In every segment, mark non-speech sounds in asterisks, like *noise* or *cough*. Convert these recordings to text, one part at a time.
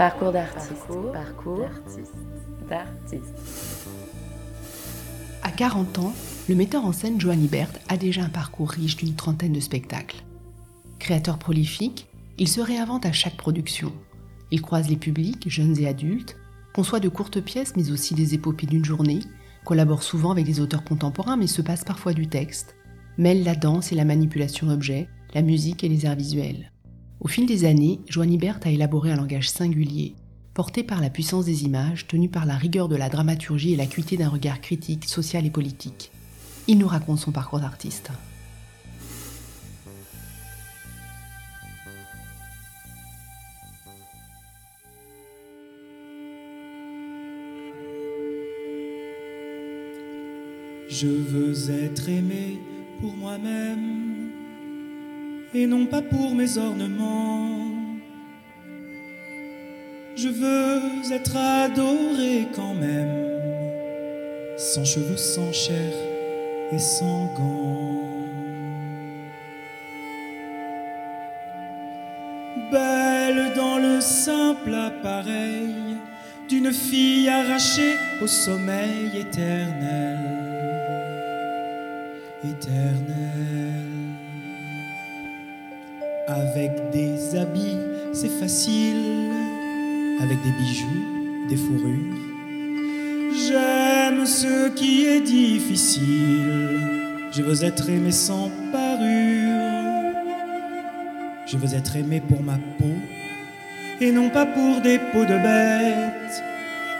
Parcours d'artiste. Parcours, d'artiste. À 40 ans, le metteur en scène Joan Ibert a déjà un parcours riche d'une trentaine de spectacles. Créateur prolifique, il se réinvente à chaque production. Il croise les publics, jeunes et adultes, conçoit de courtes pièces mais aussi des épopées d'une journée, collabore souvent avec des auteurs contemporains mais se passe parfois du texte, mêle la danse et la manipulation d'objets, la musique et les arts visuels. Au fil des années, Joan Ibert a élaboré un langage singulier, porté par la puissance des images, tenu par la rigueur de la dramaturgie et l'acuité d'un regard critique, social et politique. Il nous raconte son parcours d'artiste. Je veux être aimé pour moi-même et non pas pour mes ornements. Je veux être adoré quand même, sans cheveux, sans chair et sans gants. Belle dans le simple appareil d'une fille arrachée au sommeil éternel. Éternel. Avec des habits, c'est facile. Avec des bijoux, des fourrures. J'aime ce qui est difficile. Je veux être aimé sans parure. Je veux être aimé pour ma peau et non pas pour des peaux de bête.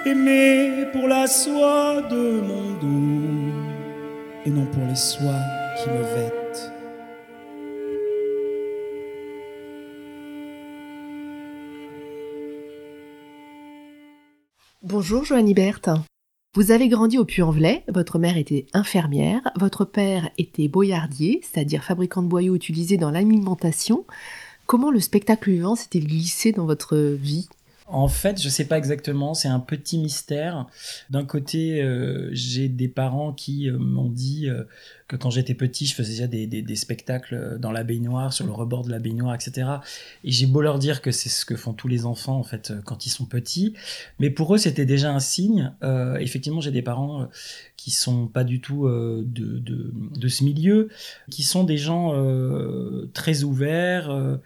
Aimé pour la soie de mon dos et non pour les soies qui me vêtent. Bonjour Joanne Berthe. Vous avez grandi au Puy-en-Velay, votre mère était infirmière, votre père était boyardier, c'est-à-dire fabricant de boyaux utilisés dans l'alimentation. Comment le spectacle vivant s'est-il glissé dans votre vie? En fait, je sais pas exactement, c'est un petit mystère. D'un côté, euh, j'ai des parents qui euh, m'ont dit euh, que quand j'étais petit, je faisais déjà des, spectacles dans la baignoire, sur le rebord de la baignoire, etc. Et j'ai beau leur dire que c'est ce que font tous les enfants, en fait, quand ils sont petits. Mais pour eux, c'était déjà un signe. effectivement, j'ai des parents qui sont pas du tout de, ce milieu, qui sont des gens très ouverts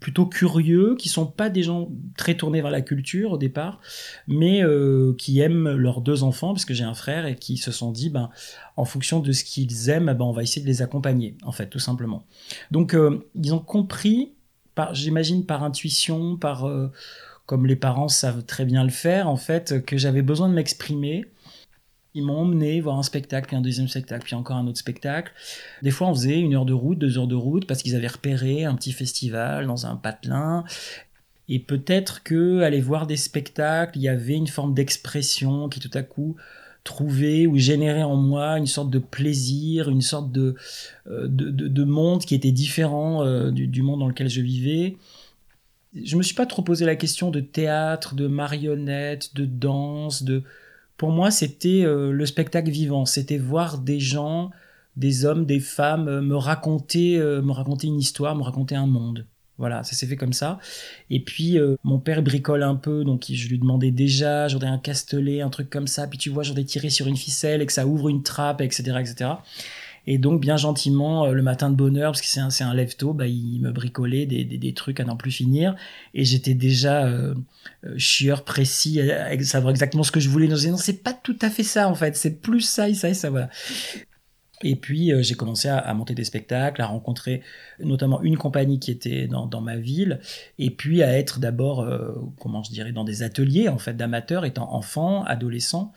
plutôt curieux, qui sont pas des gens très tournés vers la culture au départ, mais euh, qui aiment leurs deux enfants, parce que j'ai un frère, et qui se sont dit, ben, en fonction de ce qu'ils aiment, ben, on va essayer de les accompagner, en fait, tout simplement. Donc, euh, ils ont compris, j'imagine par intuition, par euh, comme les parents savent très bien le faire, en fait, que j'avais besoin de m'exprimer ils m'ont emmené voir un spectacle, puis un deuxième spectacle, puis encore un autre spectacle. Des fois, on faisait une heure de route, deux heures de route, parce qu'ils avaient repéré un petit festival dans un patelin. Et peut-être que aller voir des spectacles, il y avait une forme d'expression qui tout à coup trouvait ou générait en moi une sorte de plaisir, une sorte de, euh, de, de, monde qui était différent euh, du, monde dans lequel je vivais. Je me suis pas trop posé la question de théâtre, de marionnette, de danse, de pour moi, c'était euh, le spectacle vivant. C'était voir des gens, des hommes, des femmes euh, me raconter, euh, me raconter une histoire, me raconter un monde. Voilà, ça s'est fait comme ça. Et puis mon père bricole un peu, donc je lui demandais déjà, j'aurais un castelet, un truc comme ça. Puis tu vois, j'aurais tiré sur une ficelle et que ça ouvre une trappe, etc., etc. Et donc, bien gentiment, euh, le matin de bonheur, parce que c'est un, c'est un lève-tôt, bah, il me bricolait des, des, trucs à n'en plus finir. Et j'étais déjà euh, euh chieur précis, à, savoir exactement ce que je voulais. Non, c'est pas tout à fait ça, en fait. C'est plus ça et ça et ça, voilà. Et puis euh, j'ai commencé à, monter des spectacles, à rencontrer notamment une compagnie qui était dans, dans ma ville, et puis à être d'abord, euh, comment je dirais, dans des ateliers en fait d'amateurs, étant enfant, adolescent,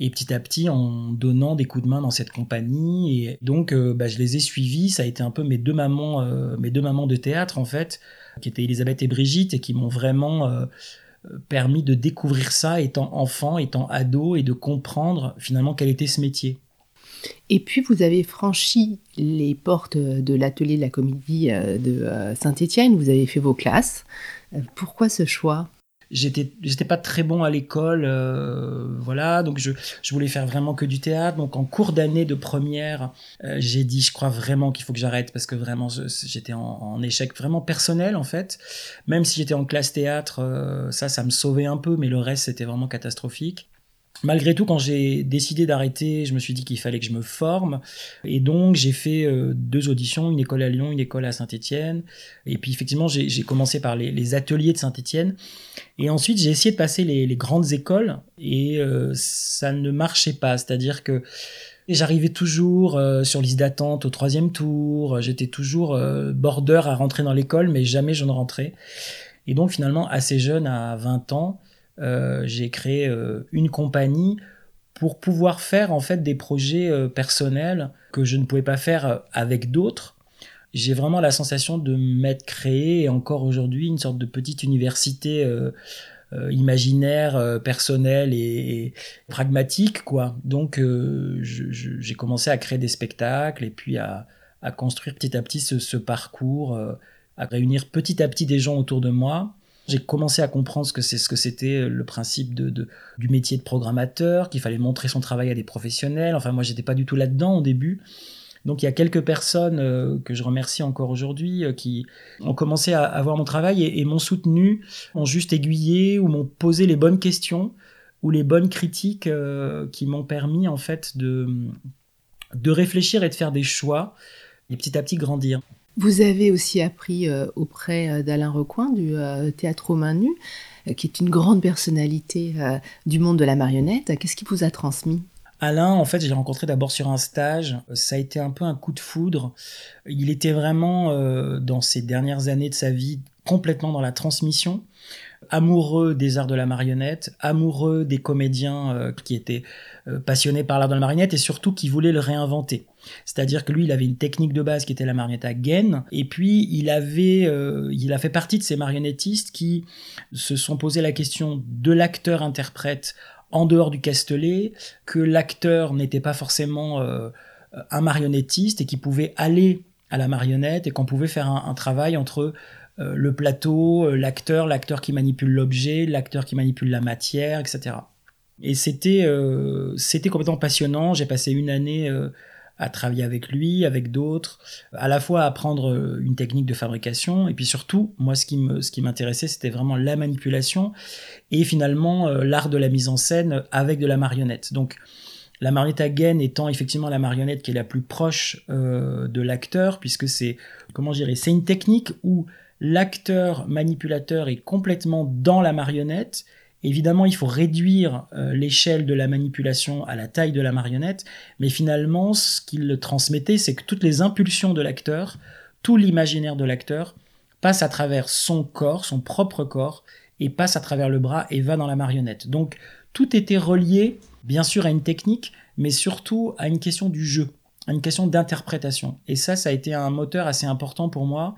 et petit à petit en donnant des coups de main dans cette compagnie. Et donc euh, bah, je les ai suivis. Ça a été un peu mes deux mamans, mes deux mamans de théâtre en fait, qui étaient Elisabeth et Brigitte, et qui m'ont vraiment permis de découvrir ça étant enfant, étant ado, et de comprendre finalement quel était ce métier. Et puis vous avez franchi les portes de l'atelier de la comédie euh, de euh, Saint-Étienne, vous avez fait vos classes. Euh, pourquoi ce choix? J'étais j'étais pas très bon à l'école voilà. Donc je, je voulais faire vraiment que du théâtre. Donc en cours d'année de première j'ai dit je crois vraiment qu'il faut que j'arrête parce que vraiment j'étais en, échec vraiment personnel en fait. Même si j'étais en classe théâtre ça ça me sauvait un peu mais le reste c'était vraiment catastrophique Malgré tout, quand j'ai décidé d'arrêter, je me suis dit qu'il fallait que je me forme. Et donc, j'ai fait euh, deux auditions, une école à Lyon, une école à Saint-Étienne. Et puis, effectivement, j'ai commencé par les, ateliers de Saint-Étienne. Et ensuite, j'ai essayé de passer les, grandes écoles. Et euh, ça ne marchait pas. C'est-à-dire que j'arrivais toujours euh, sur liste d'attente au troisième tour. J'étais toujours border à rentrer dans l'école, mais jamais je ne rentrais. Et donc, finalement, assez jeune, à 20 ans, euh, j'ai créé euh, une compagnie pour pouvoir faire en fait des projets euh, personnels que je ne pouvais pas faire avec d'autres. J'ai vraiment la sensation de m'être créé encore aujourd'hui une sorte de petite université imaginaire, personnelle et, pragmatique quoi. Donc j'ai commencé à créer des spectacles et puis à, construire petit à petit ce parcours, à réunir petit à petit des gens autour de moi j'ai commencé à comprendre ce que c'est, ce que c'était euh, le principe du métier de programmateur, qu'il fallait montrer son travail à des professionnels. Enfin, moi, j'étais pas du tout là-dedans au début. Donc, il y a quelques personnes euh, que je remercie encore aujourd'hui euh, qui ont commencé à, voir mon travail et, m'ont soutenu, m'ont juste aiguillé ou m'ont posé les bonnes questions ou les bonnes critiques qui m'ont permis en fait de, de réfléchir et de faire des choix et petit à petit grandir. Vous avez aussi appris euh, auprès euh, d'Alain Recoin du euh, Théâtre aux mains nues, qui est une grande personnalité du monde de la marionnette. Qu'est-ce qui vous a transmis? Alain, en fait, j'ai rencontré d'abord sur un stage. Ça a été un peu un coup de foudre. Il était vraiment, dans ces dernières années de sa vie, complètement dans la transmission amoureux des arts de la marionnette, amoureux des comédiens qui étaient passionnés par l'art de la marionnette et surtout qui voulaient le réinventer. C'est-à-dire que lui, il avait une technique de base qui était la marionnette à gaine, et puis il avait, euh, il a fait partie de ces marionnettistes qui se sont posé la question de l'acteur-interprète en dehors du castelet, que l'acteur n'était pas forcément euh, un marionnettiste et qui pouvait aller à la marionnette et qu'on pouvait faire un, travail entre euh, le plateau, l'acteur, l'acteur qui manipule l'objet, l'acteur qui manipule la matière, etc. Et c'était c'était complètement passionnant. J'ai passé une année à travailler avec lui, avec d'autres, à la fois à apprendre euh, une technique de fabrication, et puis surtout, moi, ce qui me, ce m'intéressait, c'était vraiment la manipulation et finalement euh, l'art de la mise en scène avec de la marionnette. Donc, la marionnette à gaine étant effectivement la marionnette qui est la plus proche euh, de l'acteur, puisque c'est, comment je dirais, c'est une technique où l'acteur manipulateur est complètement dans la marionnette Évidemment, il faut réduire euh, l'échelle de la manipulation à la taille de la marionnette, mais finalement, ce qu'il transmettait, c'est que toutes les impulsions de l'acteur, tout l'imaginaire de l'acteur, passe à travers son corps, son propre corps, et passe à travers le bras et va dans la marionnette. Donc, tout était relié, bien sûr, à une technique, mais surtout à une question du jeu, à une question d'interprétation. Et ça, ça a été un moteur assez important pour moi,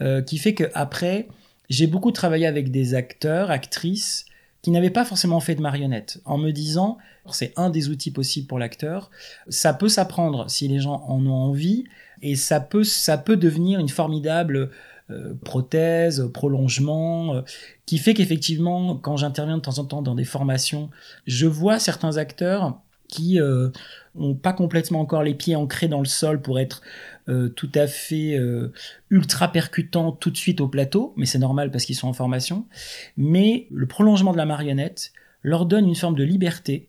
euh, qui fait que après, j'ai beaucoup travaillé avec des acteurs, actrices, qui n'avait pas forcément fait de marionnette, en me disant, c'est un des outils possibles pour l'acteur, ça peut s'apprendre si les gens en ont envie, et ça peut, ça peut devenir une formidable euh, prothèse, prolongement, euh, qui fait qu'effectivement, quand j'interviens de temps en temps dans des formations, je vois certains acteurs qui euh, ont pas complètement encore les pieds ancrés dans le sol pour être euh, tout à fait euh, ultra percutants tout de suite au plateau, mais c'est normal parce qu'ils sont en formation. Mais le prolongement de la marionnette leur donne une forme de liberté.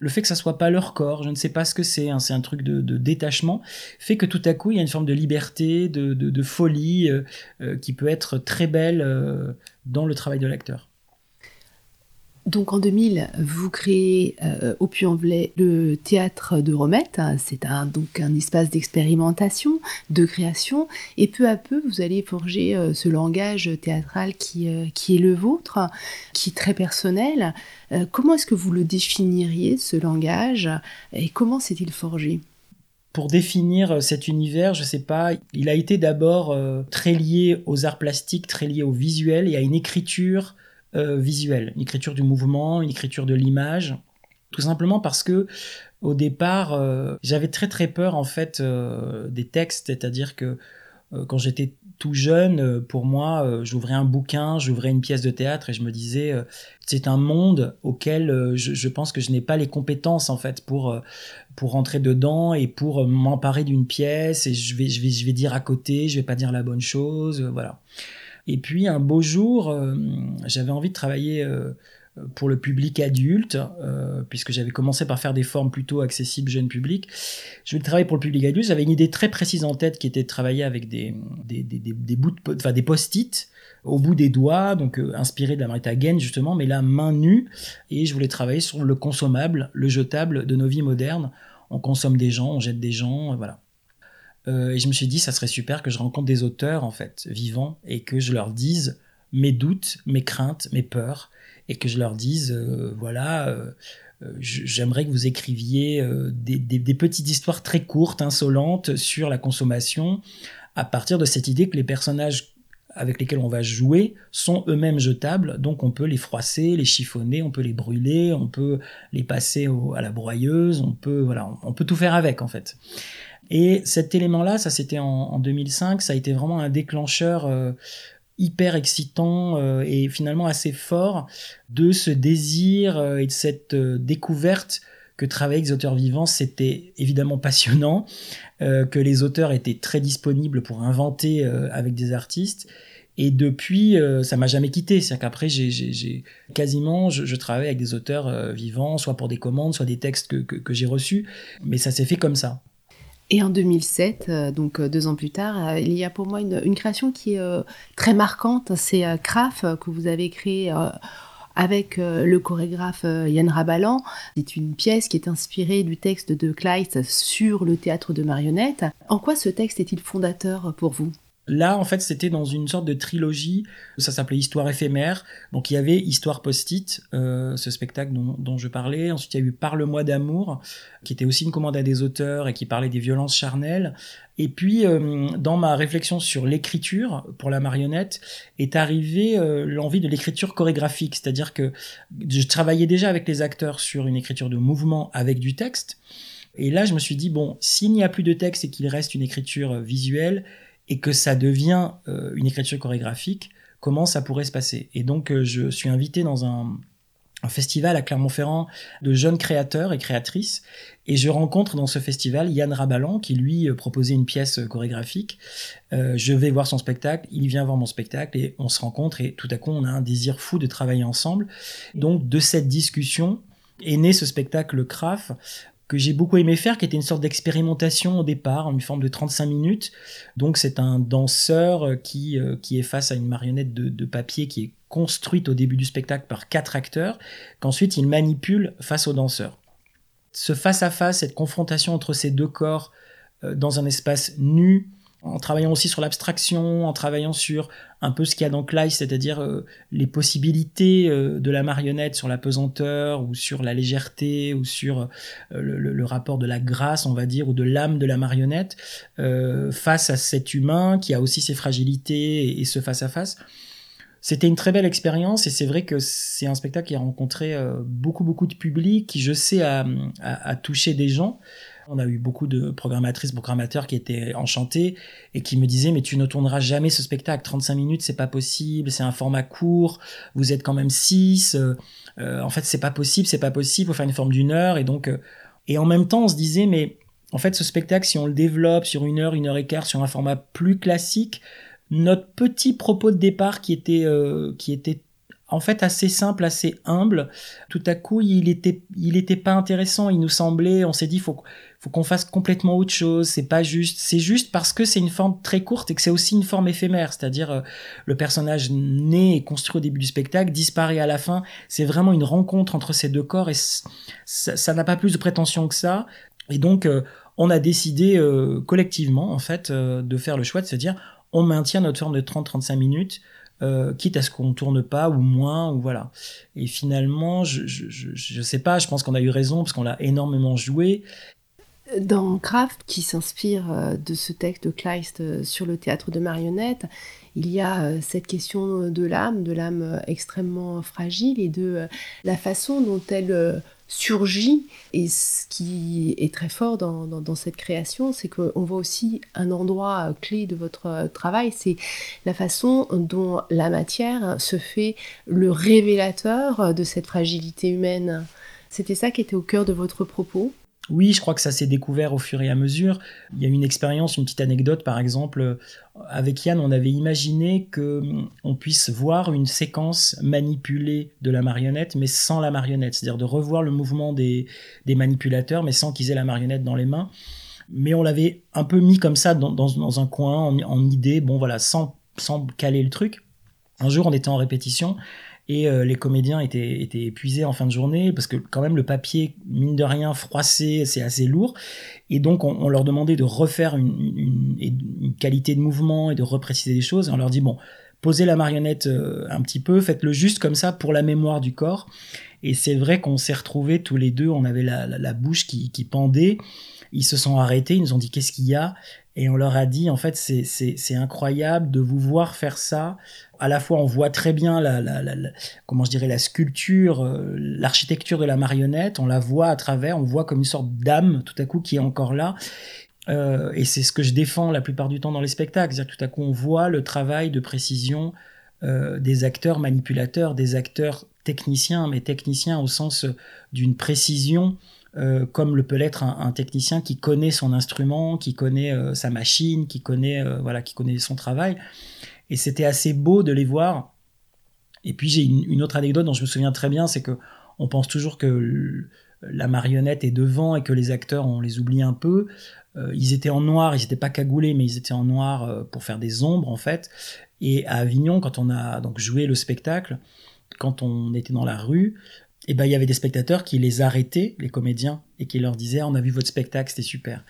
Le fait que ça soit pas leur corps, je ne sais pas ce que c'est, hein, c'est un truc de, détachement, fait que tout à coup il y a une forme de liberté, de, de folie qui peut être très belle dans le travail de l'acteur. Donc en 2000, vous créez euh, au Puy-en-Velay le théâtre de Romette. C'est un, donc un espace d'expérimentation, de création. Et peu à peu, vous allez forger euh, ce langage théâtral qui, euh, qui est le vôtre, qui est très personnel. comment est-ce que vous le définiriez, ce langage? Et comment s'est-il forgé? Pour définir cet univers, je sais pas, il a été d'abord très lié aux arts plastiques, très lié au visuel et à une écriture euh, visuelle, une écriture du mouvement, une écriture de l'image, tout simplement parce que au départ, euh, j'avais très très peur en fait euh, des textes, c'est-à-dire que quand j'étais tout jeune, pour moi, j'ouvrais un bouquin, j'ouvrais une pièce de théâtre et je me disais, c'est un monde auquel je, je, pense que je n'ai pas les compétences en fait pour pour rentrer dedans et pour m'emparer d'une pièce. Et je vais je vais je vais dire à côté, je vais pas dire la bonne chose, voilà. Et puis un beau jour, euh, j'avais envie de travailler euh, pour le public adulte, euh, puisque j'avais commencé par faire des formes plutôt accessibles jeune public. Je voulais travailler pour le public adulte. J'avais une idée très précise en tête qui était de travailler avec des, des, des, des bouts de, enfin des post-it au bout des doigts, donc inspiré de la Marita Gain justement, mais là main nue. Et je voulais travailler sur le consommable, le jetable de nos vies modernes. On consomme des gens, on jette des gens, voilà. Euh, et je me suis dit, ça serait super que je rencontre des auteurs, en fait, vivants, et que je leur dise mes doutes, mes craintes, mes peurs, et que je leur dise, euh, voilà, euh, j'aimerais que vous écriviez des, petites histoires très courtes, insolentes, sur la consommation, à partir de cette idée que les personnages avec lesquels on va jouer sont eux-mêmes jetables, donc on peut les froisser, les chiffonner, on peut les brûler, on peut les passer à la broyeuse, on peut voilà, on peut tout faire avec en fait. Et cet élément-là, ça c'était en, 2005, ça a été vraiment un déclencheur euh, hyper excitant euh, et finalement assez fort de ce désir euh, et de cette découverte que travailler avec des auteurs vivants, c'était évidemment passionnant, que les auteurs étaient très disponibles pour inventer avec des artistes. Et depuis, ça m'a jamais quitté. C'est-à-dire qu'après, j'ai quasiment, je, travaille avec des auteurs vivants, soit pour des commandes, soit des textes que j'ai reçus. Mais ça s'est fait comme ça. Et en 2007, euh, donc euh, deux ans plus tard, euh, il y a pour moi une, création qui est très marquante. C'est Craf que vous avez créé avec le chorégraphe Yann Rabalan. C'est une pièce qui est inspirée du texte de Kleist sur le théâtre de marionnettes. En quoi ce texte est-il fondateur pour vous? Là, en fait, c'était dans une sorte de trilogie. Ça s'appelait Histoire éphémère. Donc, il y avait Histoire post-it, euh, ce spectacle dont, je parlais. Ensuite, il y a eu Parle-moi d'amour, qui était aussi une commande à des auteurs et qui parlait des violences charnelles. Et puis, euh, dans ma réflexion sur l'écriture pour la marionnette, est arrivée euh, l'envie de l'écriture chorégraphique. C'est-à-dire que je travaillais déjà avec les acteurs sur une écriture de mouvement avec du texte. Et là, je me suis dit, bon, s'il n'y a plus de texte et qu'il reste une écriture visuelle, et que ça devient euh, une écriture chorégraphique, comment ça pourrait se passer? Et donc euh, je suis invité dans un, festival à Clermont-Ferrand de jeunes créateurs et créatrices, et je rencontre dans ce festival Yann Rabalan qui lui euh, proposait une pièce chorégraphique. je vais voir son spectacle, il vient voir mon spectacle et on se rencontre et tout à coup on a un désir fou de travailler ensemble. Donc de cette discussion est né ce spectacle CRAF que j'ai beaucoup aimé faire, qui était une sorte d'expérimentation au départ, en une forme de 35 minutes. Donc c'est un danseur euh, qui, euh, qui est face à une marionnette de, papier qui est construite au début du spectacle par quatre acteurs, qu'ensuite il manipule face au danseur. Ce face-à-face, cette confrontation entre ces deux corps euh, dans un espace nu, en travaillant aussi sur l'abstraction, en travaillant sur un peu ce qu'il y a dans Kleist, c'est-à-dire euh, les possibilités euh, de la marionnette sur la pesanteur ou sur la légèreté ou sur euh, le, rapport de la grâce, on va dire, ou de l'âme de la marionnette face à cet humain qui a aussi ses fragilités et, ce face-à-face. C'était une très belle expérience et c'est vrai que c'est un spectacle qui a rencontré beaucoup beaucoup de public, qui je sais a touché des gens. On a eu beaucoup de programmatrices, programmateurs qui étaient enchantés et qui me disaient mais tu ne tourneras jamais ce spectacle, 35 minutes c'est pas possible, c'est un format court, vous êtes quand même 6, euh, euh, en fait c'est pas possible, c'est pas possible, faut faire une forme d'une heure. Et donc euh, et en même temps on se disait mais en fait ce spectacle si on le développe sur une heure, une heure et quart sur un format plus classique, notre petit propos de départ qui était qui était en fait assez simple, assez humble. Tout à coup, il était, il était pas intéressant. Il nous semblait, on s'est dit, faut, faut qu'on fasse complètement autre chose. C'est pas juste. C'est juste parce que c'est une forme très courte et que c'est aussi une forme éphémère. C'est-à-dire, euh, le personnage né et construit au début du spectacle disparaît à la fin. C'est vraiment une rencontre entre ces deux corps et ça n'a pas plus de prétention que ça. Et donc, euh, on a décidé euh, collectivement, en fait, de faire le choix de se dire, on maintient notre forme de 30-35 minutes euh, quitte à ce qu'on tourne pas ou moins ou voilà. Et finalement, je, je, je, sais pas, je pense qu'on a eu raison parce qu'on l'a énormément joué. Dans Kraft, qui s'inspire euh, de ce texte de Kleist euh, sur le théâtre de marionnettes, il y a cette question de l'âme, de l'âme extrêmement fragile et de la façon dont elle surgit. Et ce qui est très fort dans, dans, cette création, c'est qu'on voit aussi un endroit clé de votre travail, c'est la façon dont la matière se fait le révélateur de cette fragilité humaine. C'était ça qui était au cœur de votre propos oui, je crois que ça s'est découvert au fur et à mesure. Il y a une expérience, une petite anecdote par exemple. Avec Yann, on avait imaginé que hum, on puisse voir une séquence manipulée de la marionnette, mais sans la marionnette. C'est-à-dire de revoir le mouvement des, manipulateurs, mais sans qu'ils aient la marionnette dans les mains. Mais on l'avait un peu mis comme ça dans, un coin, en, idée, bon voilà, sans, sans caler le truc. Un jour, on était en répétition et euh, les comédiens étaient, étaient épuisés en fin de journée parce que quand même le papier, mine de rien, froissé, c'est assez lourd. Et donc on, leur demandait de refaire une, une, qualité de mouvement et de repréciser des choses. On leur dit, bon, posez la marionnette euh, un petit peu, faites-le juste comme ça pour la mémoire du corps. Et c'est vrai qu'on s'est retrouvés tous les deux, on avait la, la, bouche qui, qui pendait. Ils se sont arrêtés, ils nous ont dit qu'est-ce qu'il y a? Et on leur a dit en fait c'est incroyable de vous voir faire ça. À la fois on voit très bien la, comment je dirais la sculpture euh, l'architecture de la marionnette. On la voit à travers on voit comme une sorte d'âme tout à coup qui est encore là. Euh, et c'est ce que je défends la plupart du temps dans les spectacles. C'est-à-dire tout à coup on voit le travail de précision euh, des acteurs manipulateurs des acteurs techniciens mais techniciens au sens d'une précision euh, comme le peut l'être un, technicien qui connaît son instrument, qui connaît euh, sa machine, qui connaît euh, voilà, qui connaît son travail. Et c'était assez beau de les voir. Et puis j'ai une, autre anecdote dont je me souviens très bien, c'est que on pense toujours que la marionnette est devant et que les acteurs on les oublie un peu. ils étaient en noir, ils n'étaient pas cagoulés, mais ils étaient en noir pour faire des ombres en fait. Et à Avignon, quand on a donc joué le spectacle, quand on était dans la rue, et ben il y avait des spectateurs qui les arrêtaient, les comédiens, et qui leur disaient on a vu votre spectacle, c'était super.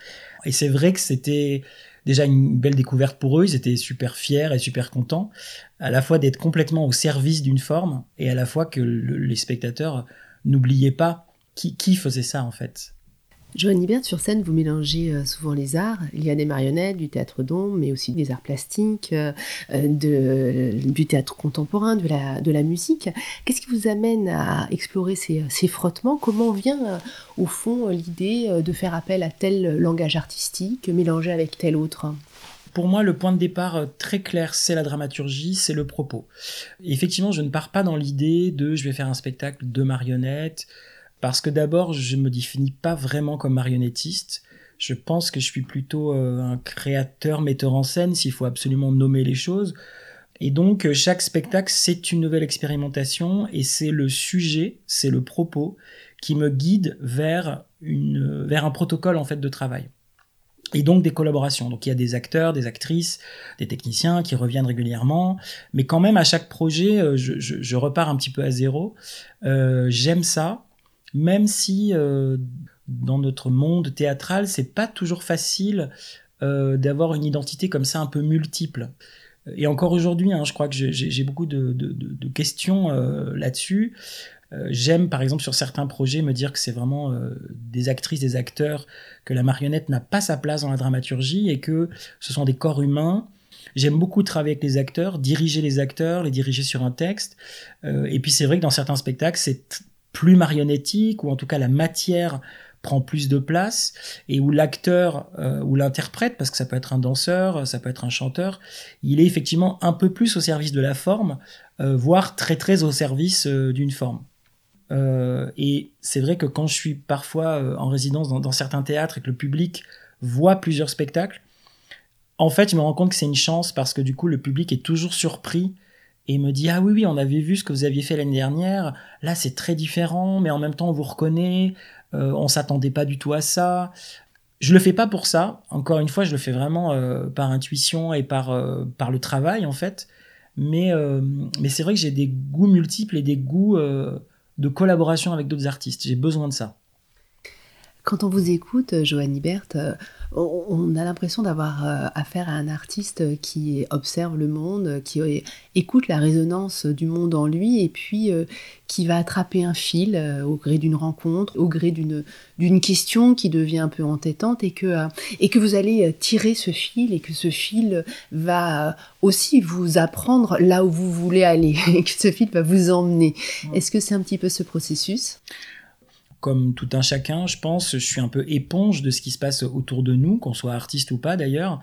Et c'est vrai que c'était déjà une belle découverte pour eux, ils étaient super fiers et super contents, à la fois d'être complètement au service d'une forme, et à la fois que les spectateurs n'oubliaient pas qui, qui faisait ça en fait. Joanne Ibert, sur scène, vous mélangez euh, souvent les arts. Il y a des marionnettes, du théâtre d'ombre, mais aussi des arts plastiques, euh, de, du théâtre contemporain, de la, musique. Qu'est-ce qui vous amène à explorer ces, frottements? Comment vient, euh, au fond, l'idée de faire appel à tel langage artistique mélangé avec tel autre? Pour moi, le point de départ très clair, c'est la dramaturgie, c'est le propos. effectivement, je ne pars pas dans l'idée de je vais faire un spectacle de marionnettes, parce que d'abord, je me définis pas vraiment comme marionnettiste. Je pense que je suis plutôt euh, un créateur, metteur en scène, s'il faut absolument nommer les choses. Et donc, euh, chaque spectacle, c'est une nouvelle expérimentation et c'est le sujet, c'est le propos qui me guide vers, une, vers un protocole en fait de travail. Et donc des collaborations. Donc il y a des acteurs, des actrices, des techniciens qui reviennent régulièrement, mais quand même à chaque projet, euh, je, je, repars un petit peu à zéro. J'aime ça même si euh, dans notre monde théâtral, c'est pas toujours facile euh, d'avoir une identité comme ça un peu multiple. Et encore aujourd'hui, hein, je crois que j'ai beaucoup de, questions euh, là-dessus. J'aime, par exemple, sur certains projets, me dire que c'est vraiment des actrices, des acteurs, que la marionnette n'a pas sa place dans la dramaturgie et que ce sont des corps humains. J'aime beaucoup travailler avec les acteurs, diriger les acteurs, les diriger sur un texte. et puis c'est vrai que dans certains spectacles, c'est plus marionnettique, ou en tout cas la matière prend plus de place, et où l'acteur euh, ou l'interprète, parce que ça peut être un danseur, ça peut être un chanteur, il est effectivement un peu plus au service de la forme, euh, voire très très au service euh, d'une forme. et c'est vrai que quand je suis parfois en résidence dans, dans, certains théâtres et que le public voit plusieurs spectacles, en fait, je me rends compte que c'est une chance parce que du coup, le public est toujours surpris et me dit ah oui oui on avait vu ce que vous aviez fait l'année dernière. Là c'est très différent mais en même temps on vous reconnaît. Euh, on s'attendait pas du tout à ça. Je le fais pas pour ça. Encore une fois je le fais vraiment euh, par intuition et par euh, par le travail en fait. Mais euh, mais c'est vrai que j'ai des goûts multiples et des goûts de collaboration avec d'autres artistes. J'ai besoin de ça. Quand on vous écoute, Joanne Ibert, on a l'impression d'avoir euh, affaire à un artiste qui observe le monde, qui écoute la résonance du monde en lui et puis euh, qui va attraper un fil euh, au gré d'une rencontre, au gré d'une question qui devient un peu entêtante et que, et que vous allez tirer ce fil et que ce fil va aussi vous apprendre là où vous voulez aller *laughs* et que ce fil va vous emmener. Est-ce que c'est un petit peu ce processus? Comme tout un chacun, je pense, je suis un peu éponge de ce qui se passe autour de nous, qu'on soit artiste ou pas d'ailleurs.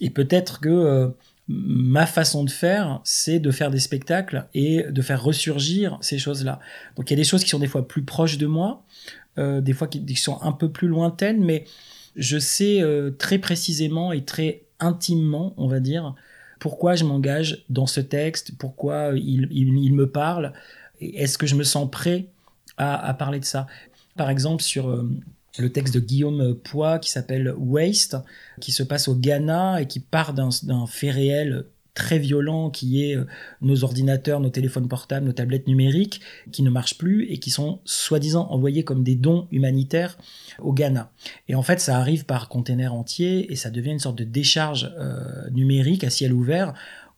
Et peut-être que euh, ma façon de faire, c'est de faire des spectacles et de faire ressurgir ces choses-là. Donc il y a des choses qui sont des fois plus proches de moi, euh, des fois qui, sont un peu plus lointaines, mais je sais euh, très précisément et très intimement, on va dire, pourquoi je m'engage dans ce texte, pourquoi il, il, me parle, est-ce que je me sens prêt à, parler de ça. Par exemple, sur euh, le texte de Guillaume Poix qui s'appelle Waste, qui se passe au Ghana et qui part d'un fait réel très violent qui est euh, nos ordinateurs, nos téléphones portables, nos tablettes numériques qui ne marchent plus et qui sont soi-disant envoyés comme des dons humanitaires au Ghana. Et en fait, ça arrive par container entier et ça devient une sorte de décharge euh, numérique à ciel ouvert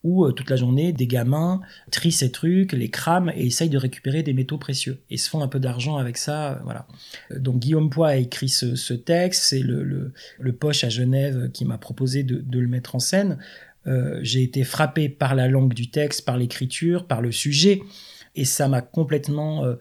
où euh, toute la journée, des gamins trient ces trucs, les crament et essayent de récupérer des métaux précieux et se font un peu d'argent avec ça. voilà. Donc Guillaume Poix a écrit ce, texte, c'est le, Poche à Genève qui m'a proposé de, le mettre en scène. Euh, j'ai été frappé par la langue du texte, par l'écriture, par le sujet, et ça m'a complètement euh,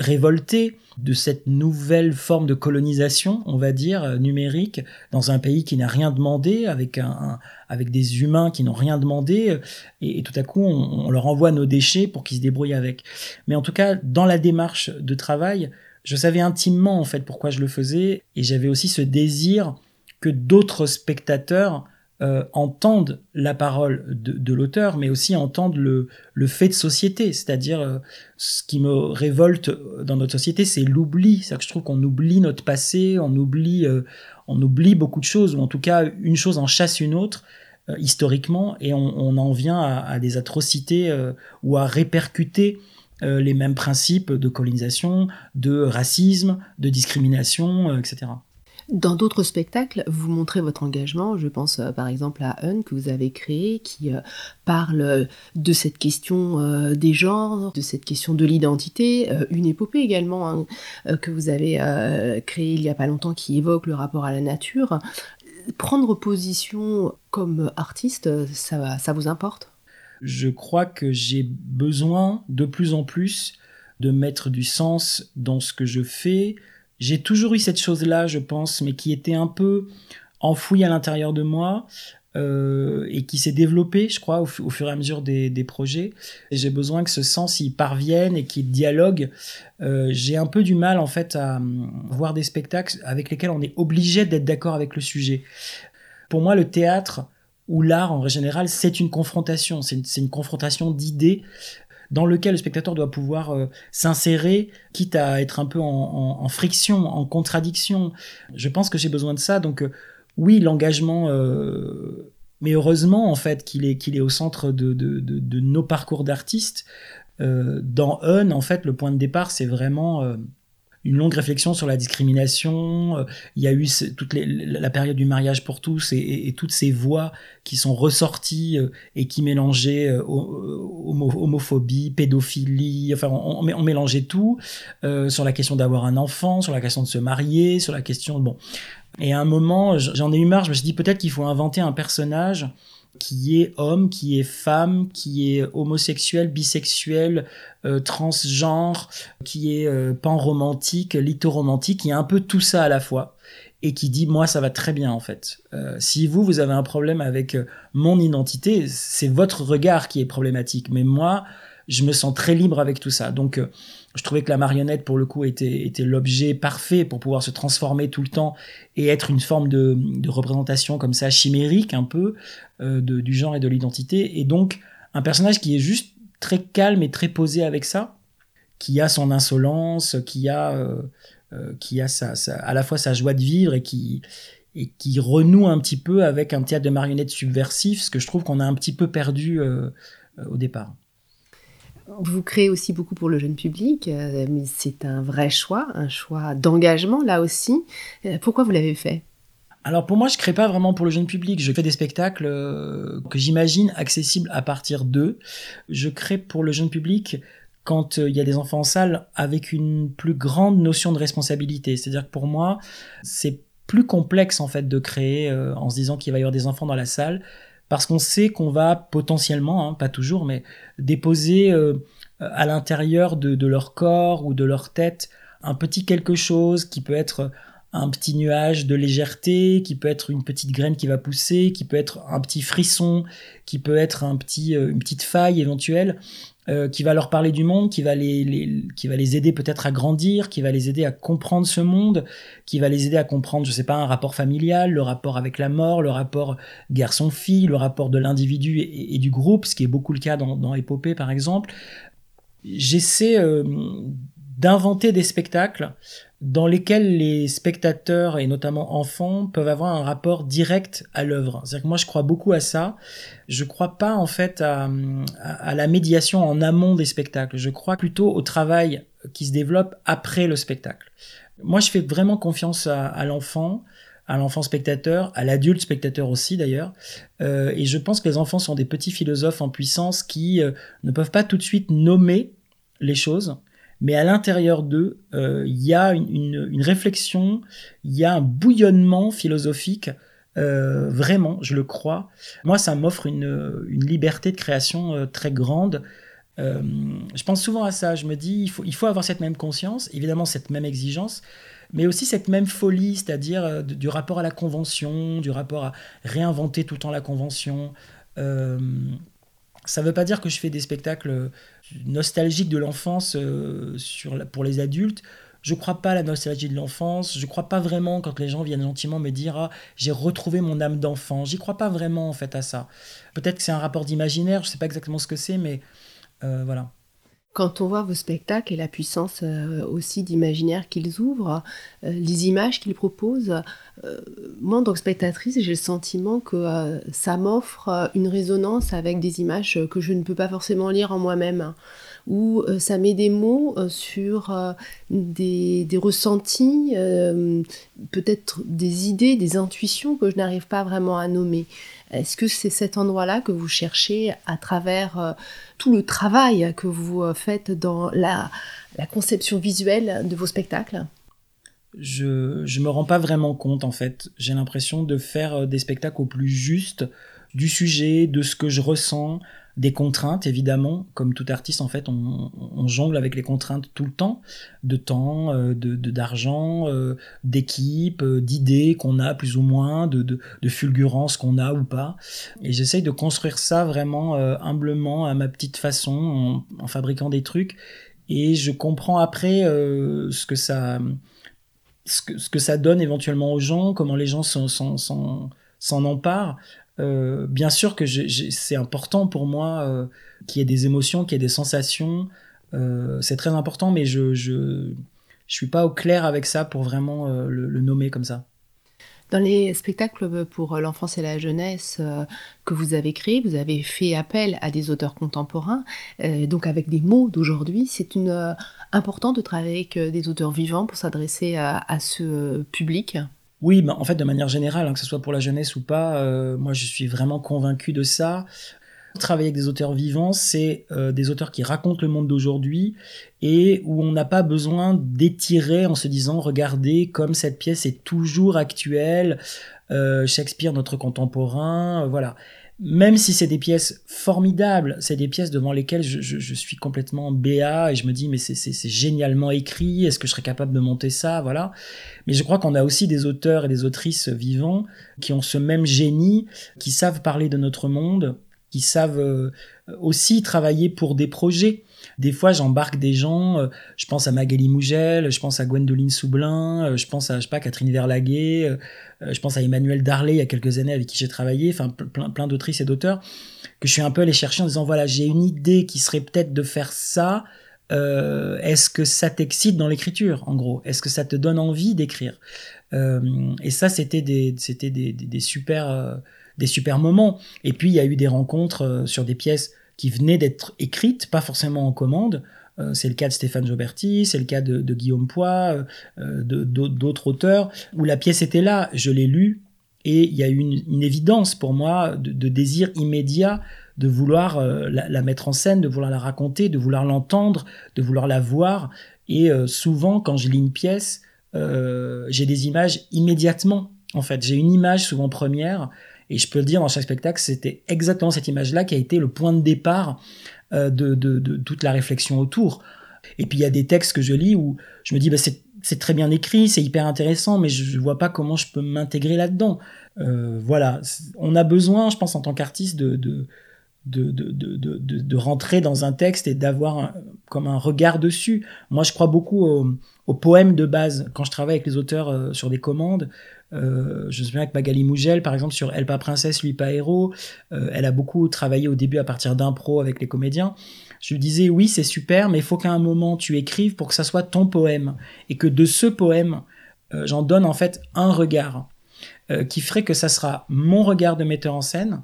révolté de cette nouvelle forme de colonisation, on va dire, euh, numérique, dans un pays qui n'a rien demandé, avec, un, avec des humains qui n'ont rien demandé, et, tout à coup, on, on, leur envoie nos déchets pour qu'ils se débrouillent avec. Mais en tout cas, dans la démarche de travail, je savais intimement, en fait, pourquoi je le faisais, et j'avais aussi ce désir que d'autres spectateurs euh, entendent la parole de, de l'auteur, mais aussi entendent le, le fait de société. C'est-à-dire, euh, ce qui me révolte dans notre société, c'est l'oubli. C'est-à-dire que je trouve qu'on oublie notre passé, on oublie, euh, on oublie beaucoup de choses, ou en tout cas, une chose en chasse une autre historiquement, et on, on, en vient à, à des atrocités ou à répercuter les mêmes principes de colonisation, de racisme, de discrimination, etc. Dans d'autres spectacles, vous montrez votre engagement. Je pense euh, par exemple à Un que vous avez créé qui euh, parle de cette question euh, des genres, de cette question de l'identité. une épopée également hein, que vous avez créée il y a pas longtemps qui évoque le rapport à la nature. Prendre position comme artiste, ça vous importe? Je crois que j'ai besoin de plus en plus de mettre du sens dans ce que je fais, j'ai toujours eu cette chose-là, je pense, mais qui était un peu enfouie à l'intérieur de moi euh, et qui s'est développée, je crois, au, fur et à mesure des, projets. Et j'ai besoin que ce sens y parvienne et qu'il dialogue. Euh, j'ai un peu du mal, en fait, à hum, voir des spectacles avec lesquels on est obligé d'être d'accord avec le sujet. Pour moi, le théâtre ou l'art en général, c'est une confrontation, c'est une, confrontation d'idées dans lequel le spectateur doit pouvoir euh, s'insérer, quitte à être un peu en, friction, en contradiction. Je pense que j'ai besoin de ça. Donc euh, oui, l'engagement, euh, mais heureusement en fait qu'il est, qu'il est au centre de, de, de, nos parcours d'artistes. dans Un, en fait, le point de départ, c'est vraiment une longue réflexion sur la discrimination. Euh, il y a eu toute la période du mariage pour tous et, toutes ces voix qui sont ressorties euh, et qui mélangeaient euh, homophobie, pédophilie, enfin on, mélangeait tout sur la question d'avoir un enfant, sur la question de se marier, sur la question bon. Et à un moment, j'en ai eu marre. Je me suis dit peut-être qu'il faut inventer un personnage qui est homme, qui est femme, qui est homosexuel, bisexuel, euh, transgenre, qui est euh, pan-romantique, litho-romantique, qui est un peu tout ça à la fois et qui dit moi ça va très bien en fait. Euh, si vous vous avez un problème avec euh, mon identité, c'est votre regard qui est problématique, mais moi je me sens très libre avec tout ça. Donc je trouvais que la marionnette, pour le coup, était, l'objet parfait pour pouvoir se transformer tout le temps et être une forme de, représentation comme ça, chimérique un peu, euh, du genre et de l'identité. Et donc, un personnage qui est juste très calme et très posé avec ça, qui a son insolence, qui a, euh, euh, qui a à la fois sa joie de vivre et qui, et qui renoue un petit peu avec un théâtre de marionnettes subversif, ce que je trouve qu'on a un petit peu perdu euh, au départ. Vous créez aussi beaucoup pour le jeune public, euh, mais c'est un vrai choix, un choix d'engagement là aussi. Euh, pourquoi vous l'avez fait? Alors pour moi, je crée pas vraiment pour le jeune public. Je fais des spectacles euh, que j'imagine accessibles à partir d'eux. Je crée pour le jeune public quand il y a des enfants en salle avec une plus grande notion de responsabilité. C'est-à-dire que pour moi, c'est plus complexe en fait de créer en se disant qu'il va y avoir des enfants dans la salle parce qu'on sait qu'on va potentiellement, hein, pas toujours, mais déposer euh, à l'intérieur de, leur corps ou de leur tête un petit quelque chose qui peut être un petit nuage de légèreté, qui peut être une petite graine qui va pousser, qui peut être un petit frisson, qui peut être un petit, euh, une petite faille éventuelle, euh, qui va leur parler du monde, qui va les, qui va les aider peut-être à grandir, qui va les aider à comprendre ce monde, qui va les aider à comprendre, je sais pas, un rapport familial, le rapport avec la mort, le rapport garçon-fille, le rapport de l'individu et, du groupe, ce qui est beaucoup le cas dans, Épopée par exemple. J'essaie euh, d'inventer des spectacles dans lesquels les spectateurs et notamment enfants peuvent avoir un rapport direct à l'œuvre. C'est-à-dire que moi je crois beaucoup à ça. Je crois pas en fait à, la médiation en amont des spectacles. Je crois plutôt au travail qui se développe après le spectacle. Moi je fais vraiment confiance à, à l'enfant à l'enfant spectateur, à l'adulte spectateur aussi d'ailleurs. Euh, et je pense que les enfants sont des petits philosophes en puissance qui euh, ne peuvent pas tout de suite nommer les choses, mais à l'intérieur d'eux, euh, il y a une, réflexion, il y a un bouillonnement philosophique, euh, vraiment, je le crois. Moi, ça m'offre une, liberté de création euh, très grande. je pense souvent à ça, je me dis, il faut, il faut avoir cette même conscience, évidemment cette même exigence, mais aussi cette même folie, c'est-à-dire du rapport à la convention, du rapport à réinventer tout le temps la convention. Ça ne veut pas dire que je fais des spectacles nostalgiques de l'enfance euh, pour les adultes. Je ne crois pas à la nostalgie de l'enfance. Je ne crois pas vraiment quand les gens viennent gentiment me dire ah j'ai retrouvé mon âme d'enfant. J'y crois pas vraiment en fait à ça. Peut-être que c'est un rapport d'imaginaire. Je ne sais pas exactement ce que c'est, mais euh, voilà. Quand on voit vos spectacles et la puissance euh, aussi d'imaginaire qu'ils ouvrent, euh, les images qu'ils proposent, euh, moi en tant que spectatrice, j'ai le sentiment que ça m'offre une résonance avec des images que je ne peux pas forcément lire en moi-même où ça met des mots sur des, des, ressentis, peut-être des idées, des intuitions que je n'arrive pas vraiment à nommer. Est-ce que c'est cet endroit-là que vous cherchez à travers euh, tout le travail que vous euh, faites dans la, conception visuelle de vos spectacles? Je, ne me rends pas vraiment compte en fait. J'ai l'impression de faire euh, des spectacles au plus juste du sujet, de ce que je ressens, des contraintes évidemment, comme tout artiste en fait, on, jongle avec les contraintes tout le temps, de temps, euh, de d'argent, euh, d'équipe, euh, d'idées qu'on a plus ou moins, de, de, qu'on a ou pas, et j'essaye de construire ça vraiment humblement à ma petite façon, en, fabriquant des trucs, et je comprends après ce que ça ce que, ce que ça donne éventuellement aux gens, comment les gens s'en emparent. Euh, bien sûr que c'est important pour moi euh, qu'il y ait des émotions, qu'il y ait des sensations. Euh, c'est très important, mais je, je, suis pas au clair avec ça pour vraiment le, nommer comme ça. Dans les spectacles pour l'enfance et la jeunesse que vous avez créés, vous avez fait appel à des auteurs contemporains, donc avec des mots d'aujourd'hui. C'est important de travailler avec des auteurs vivants pour s'adresser à, ce public? Oui, en fait, de manière générale, hein, que ce soit pour la jeunesse ou pas, euh, moi je suis vraiment convaincu de ça. Travailler avec des auteurs vivants, c'est euh, des auteurs qui racontent le monde d'aujourd'hui et où on n'a pas besoin d'étirer en se disant regardez comme cette pièce est toujours actuelle, euh, Shakespeare notre contemporain, voilà même si c'est des pièces formidables, c'est des pièces devant lesquelles je, suis complètement béat et je me dis mais c'est génialement écrit, est-ce que je serais capable de monter ça, voilà. Mais je crois qu'on a aussi des auteurs et des autrices vivants qui ont ce même génie, qui savent parler de notre monde, qui savent euh, aussi travailler pour des projets. Des fois, j'embarque des gens, euh, je pense à Magali Mougel, je pense à Gwendoline Soublin, euh, je pense à, je sais pas, Catherine Verlaguet, je pense à Emmanuel Darley il y a quelques années avec qui j'ai travaillé, enfin plein, plein d'autrices et d'auteurs, que je suis un peu allé chercher en disant, voilà, j'ai une idée qui serait peut-être de faire ça, est-ce que ça t'excite dans l'écriture, en gros? Est-ce que ça te donne envie d'écrire? Et ça, c'était des, c'était des, super des super moments. Et puis il y a eu des rencontres euh, sur des pièces qui venaient d'être écrites, pas forcément en commande. Euh, c'est le cas de Stéphane Joberti, c'est le cas de, Guillaume Poix, euh, d'autres auteurs, où la pièce était là, je l'ai lue, et il y a eu une, évidence pour moi de, désir immédiat de vouloir la, mettre en scène, de vouloir la raconter, de vouloir l'entendre, de vouloir la voir. Et souvent, quand je lis une pièce, j'ai des images immédiatement. En fait, j'ai une image souvent première et je peux le dire dans chaque spectacle, c'était exactement cette image-là qui a été le point de départ euh, de, toute la réflexion autour. Et puis il y a des textes que je lis où je me dis, bah, c'est très bien écrit, c'est hyper intéressant, mais je ne vois pas comment je peux m'intégrer là-dedans. Euh, voilà, on a besoin, je pense, en tant qu'artiste, de, rentrer dans un texte et d'avoir comme un regard dessus. Moi, je crois beaucoup aux au poèmes de base. Quand je travaille avec les auteurs euh, sur des commandes, euh, je me souviens avec Magali Mougel, par exemple, sur Elle pas princesse, lui pas héros. Euh, elle a beaucoup travaillé au début à partir d'impro avec les comédiens. Je lui disais, oui, c'est super, mais il faut qu'à un moment tu écrives pour que ça soit ton poème. Et que de ce poème, euh, j'en donne en fait un regard. qui ferait que ça sera mon regard de metteur en scène,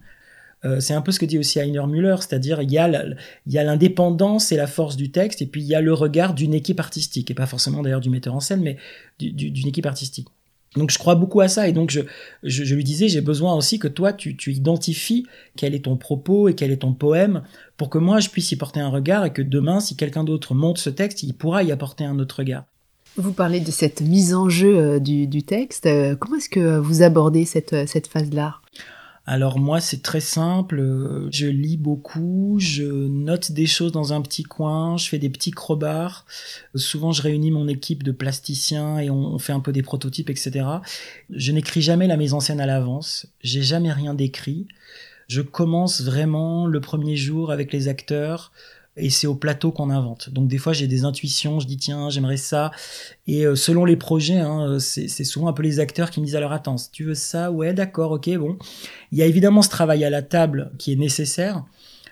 c'est un peu ce que dit aussi Heiner Müller, c'est-à-dire il y a l'indépendance et la force du texte, et puis il y a le regard d'une équipe artistique, et pas forcément d'ailleurs du metteur en scène, mais d'une équipe artistique. Donc je crois beaucoup à ça et donc je, lui disais j'ai besoin aussi que toi tu, tu identifies quel est ton propos et quel est ton poème pour que moi je puisse y porter un regard et que demain si quelqu'un d'autre monte ce texte il pourra y apporter un autre regard. Vous parlez de cette mise en jeu euh, du, texte. Euh, comment est-ce que vous abordez cette, cette phase-là? Alors moi, c'est très simple. Je lis beaucoup, je note des choses dans un petit coin, je fais des petits crobars. Souvent, je réunis mon équipe de plasticiens et on, fait un peu des prototypes, etc. Je n'écris jamais la mise en scène à l'avance. J'ai jamais rien d'écrit. Je commence vraiment le premier jour avec les acteurs et c'est au plateau qu'on invente. Donc des fois j'ai des intuitions, je dis tiens j'aimerais ça, et euh, selon les projets, hein, c'est souvent un peu les acteurs qui me disent alors attends, si tu veux ça, ouais d'accord, ok, bon. Il y a évidemment ce travail à la table qui est nécessaire,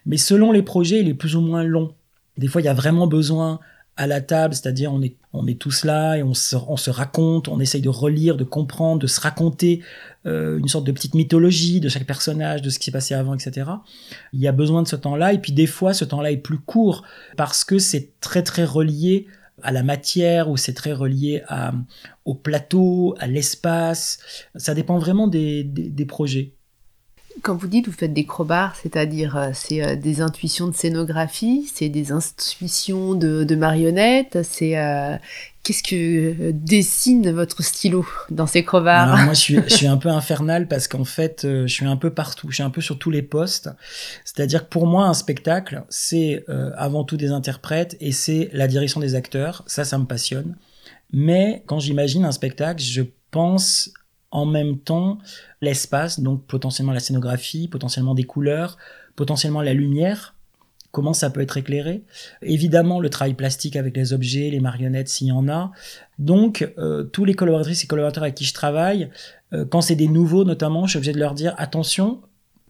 mais selon les projets il est plus ou moins long. Des fois il y a vraiment besoin à la table, c'est-à-dire on est, on est tous là et on se, on se raconte, on essaye de relire, de comprendre, de se raconter euh, une sorte de petite mythologie de chaque personnage, de ce qui s'est passé avant, etc. Il y a besoin de ce temps-là, et puis des fois ce temps-là est plus court parce que c'est très très relié à la matière ou c'est très relié à, au plateau, à l'espace. Ça dépend vraiment des, des, des projets. Quand vous dites vous faites des crowbars, c'est-à-dire euh, c'est euh, des intuitions de scénographie, c'est des intuitions de, marionnettes, c'est euh, qu'est-ce que dessine votre stylo dans ces crowbars Moi, je suis, je suis, un peu infernal parce qu'en fait, je suis un peu partout, je suis un peu sur tous les postes. C'est-à-dire que pour moi, un spectacle, c'est avant tout des interprètes et c'est la direction des acteurs. Ça, ça me passionne. Mais quand j'imagine un spectacle, je pense en même temps l'espace, donc potentiellement la scénographie, potentiellement des couleurs, potentiellement la lumière, comment ça peut être éclairé. Évidemment, le travail plastique avec les objets, les marionnettes s'il y en a. Donc, euh, tous les collaboratrices et collaborateurs avec qui je travaille, euh, quand c'est des nouveaux notamment, je suis obligé de leur dire attention,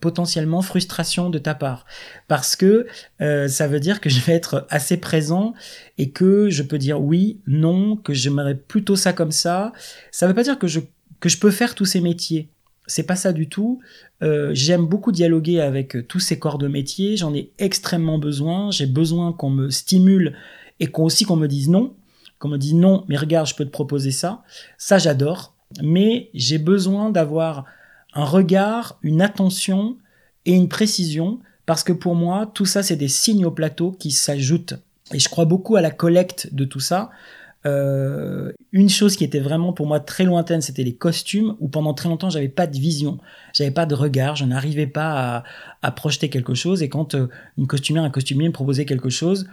potentiellement frustration de ta part parce que euh, ça veut dire que je vais être assez présent et que je peux dire oui, non, que j'aimerais plutôt ça comme ça. Ça veut pas dire que je que je peux faire tous ces métiers. C'est pas ça du tout. Euh, j'aime beaucoup dialoguer avec tous ces corps de métier. J'en ai extrêmement besoin. J'ai besoin qu'on me stimule et qu'on aussi qu'on me dise non. Qu'on me dise non, mais regarde, je peux te proposer ça. Ça, j'adore. Mais j'ai besoin d'avoir un regard, une attention et une précision parce que pour moi, tout ça, c'est des signes au plateau qui s'ajoutent. Et je crois beaucoup à la collecte de tout ça. Euh, une chose qui était vraiment pour moi très lointaine, c'était les costumes, où pendant très longtemps j'avais pas de vision, j'avais pas de regard, je n'arrivais pas à, à, projeter quelque chose. Et quand euh, une costumière, un costumier me proposait quelque chose,